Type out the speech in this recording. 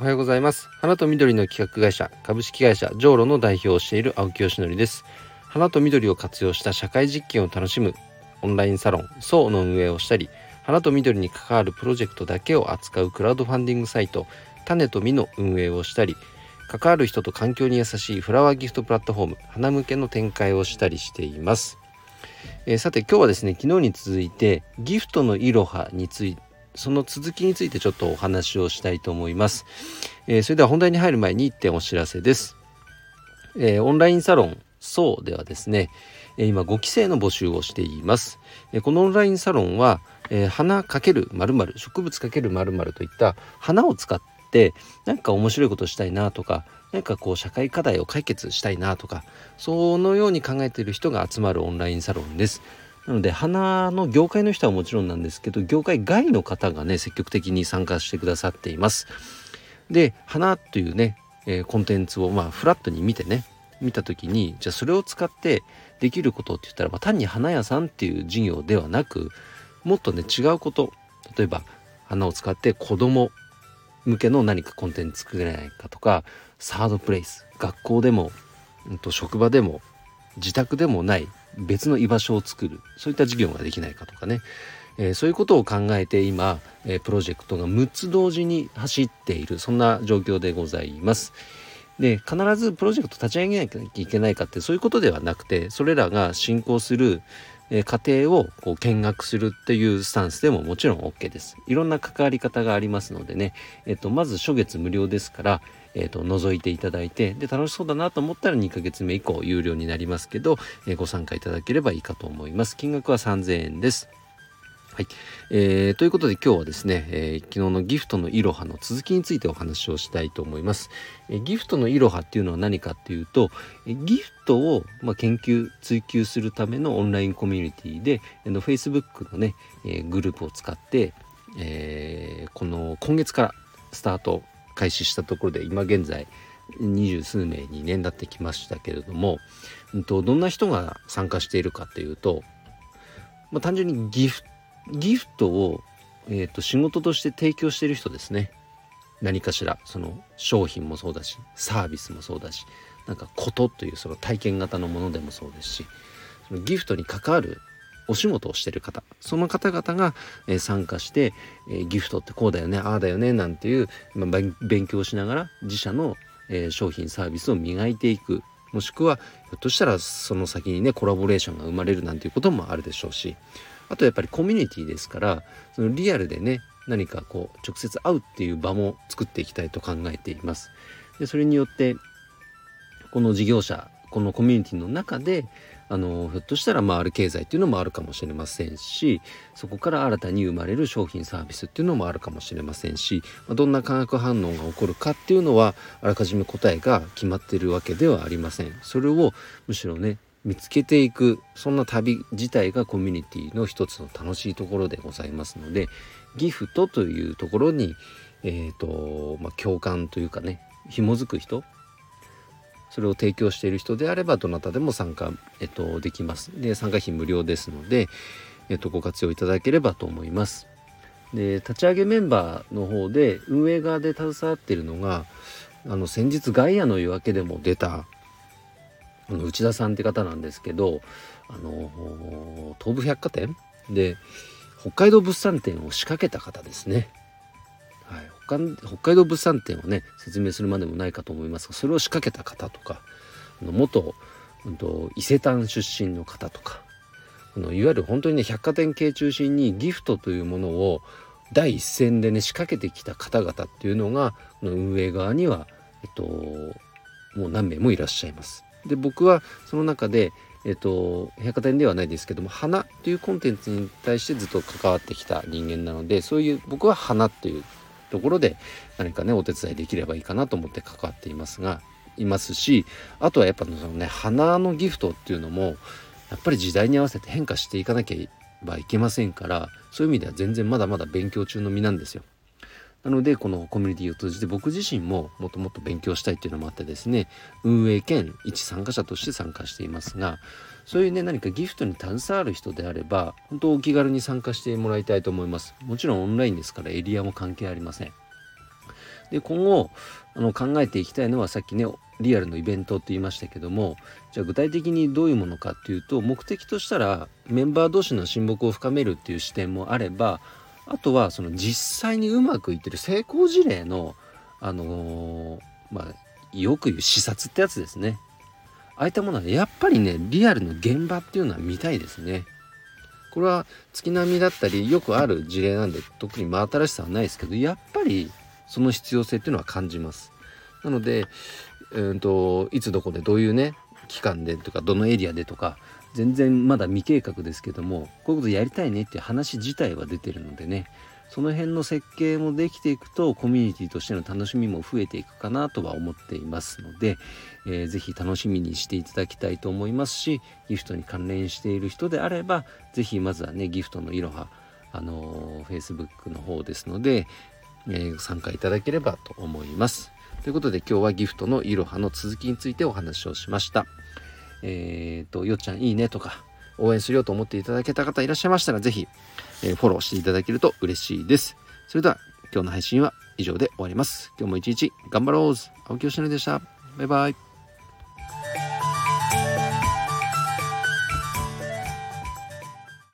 おはようございます。花と緑の企画会社株式会社ジョーロの代表をしている青木よしのりです。花と緑を活用した社会実験を楽しむオンラインサロンソーの運営をしたり花と緑に関わるプロジェクトだけを扱うクラウドファンディングサイト種と実の運営をしたり関わる人と環境に優しいフラワーギフトプラットフォーム花向けの展開をしたりしています。えー、さて今日はですね昨日に続いてギフトのいろはについてその続きについてちょっとお話をしたいと思います。えー、それでは本題に入る前に1点お知らせです。えー、オンラインサロンそうではですね、え今5期生の募集をしています。えこのオンラインサロンは、え花×〇〇植物×〇〇といった花を使って何か面白いことしたいなとか何かこう社会課題を解決したいなとかそのように考えている人が集まるオンラインサロンです。なので花の業界の人はもちろんなんですけど業界外の方がね積極的に参加してくださっています。で花というね、えー、コンテンツをまあフラットに見てね見た時にじゃあそれを使ってできることって言ったら、まあ、単に花屋さんっていう事業ではなくもっとね違うこと例えば花を使って子供向けの何かコンテンツ作れないかとかサードプレイス学校でも、うん、と職場でも自宅でもない別の居場所を作る。そういった事業ができないかとかね、えー、そういうことを考えて今、えー、プロジェクトが6つ同時に走っている。そんな状況でございます。で必ずプロジェクト立ち上げなきゃいけないかってそういうことではなくてそれらが進行するえ家庭をこう見学するっていうスタンスでももちろん OK です。いろんな関わり方がありますのでね、えっと、まず初月無料ですから、えーと、覗いていただいてで楽しそうだなと思ったら2ヶ月目以降有料になりますけど、えー、ご参加いただければいいかと思います。金額は3000円です。はい、えー、ということで今日はですね、えー、昨日のギフトのいろはの続きについてお話をしたいと思います、えー、ギフトのいろはっていうのは何かっていうと、えギフトを、まあ、研究追求するためのオンラインコミュニティであの Facebook のね、えグループを使って、えこの今月からスタート開始したところで今現在二十数名に年だってきましたけれども、うんと、どんな人が参加しているかっていうと、まあ、単純にギフトギフトを、えーと、仕事として提供している人ですね。何かしらその商品もそうだしサービスもそうだしなんかことというその体験型のものでもそうですしそのギフトに関わるお仕事をしてる方その方々が、えー、参加して、えー、ギフトってこうだよねああだよねなんていう、まあ、勉強しながら自社の、えー、商品サービスを磨いていく。もしくはひょっとしたらその先にねコラボレーションが生まれるなんていうこともあるでしょうしあとやっぱりコミュニティですからそのリアルでね何かこう直接会うっていう場も作っていきたいと考えています。でそれによってこの事業者このコミュニティの中であのひょっとしたら回る経済っていうのもあるかもしれませんしそこから新たに生まれる商品サービスっていうのもあるかもしれませんしどんな化学反応が起こるかっていうのはあらかじめ答えが決まってるわけではありません。それをむしろね見つけていくそんな旅自体がコミュニティの一つの楽しいところでございますのでギフトというところに、えーとまあ、共感というかね紐づく人それを提供している人であればどなたでも参加、えっと、できます。で参加費無料ですので、えっと、ご活用いただければと思います。で立ち上げメンバーの方で運営側で携わっているのがあの先日ガイアの夜明けでも出たあの内田さんって方なんですけどあの東武百貨店で北海道物産展を仕掛けた方ですね。はい北海道物産展をね説明するまでもないかと思いますがそれを仕掛けた方とか元、うん、と伊勢丹出身の方とかあのいわゆる本当にね百貨店系中心にギフトというものを第一線でね仕掛けてきた方々っていうのがこの運営側には、えっと、もう何名もいらっしゃいます。で僕はその中でえっと、百貨店ではないですけども花というコンテンツに対してずっと関わってきた人間なのでそういう僕は花っていうところで何かねお手伝いできればいいかなと思って関わっていますがいますしあとはやっぱそのね花のギフトっていうのもやっぱり時代に合わせて変化していかなければいけませんからそういう意味では全然まだまだ勉強中の身なんですよ。なのでこのコミュニティを通じて僕自身ももっともっと勉強したいっていうのもあってですね運営兼一参加者として参加していますがそういうね何かギフトに携わる人であれば本当お気軽に参加してもらいたいと思います。もちろんオンラインですからエリアも関係ありません。で今後あの考えていきたいのはさっきねリアルのイベントって言いましたけどもじゃあ具体的にどういうものかっていうと目的としたらメンバー同士の親睦を深めるっていう視点もあればあとはその実際にうまくいってる成功事例のあのー、まあよく言う視察ってやつですね。ああいったものはやっぱりねリアルの現場っていうのは見たいですね。これは月並みだったりよくある事例なんで特に真新しさはないですけどやっぱりその必要性っていうのは感じます。なのでうんといつどこでどういうね期間でとかどのエリアでとか全然まだ未計画ですけどもこういうことやりたいねっていう話自体は出てるのでねその辺の設計もできていくとコミュニティとしての楽しみも増えていくかなとは思っていますので、えー、ぜひ楽しみにしていただきたいと思いますしギフトに関連している人であればぜひまずはねギフトのいろはあのー、Facebook の方ですので、えー、参加いただければと思います。ということで今日はギフトのいろはの続きについてお話をしました。えっ、ー、と、よっちゃんいいねとか、応援するよと思っていただけた方いらっしゃいましたら、ぜひ、えー、フォローしていただけると嬉しいです。それでは、今日の配信は以上で終わります。今日も一日頑張ろう青木よしのりでした。バイバイ。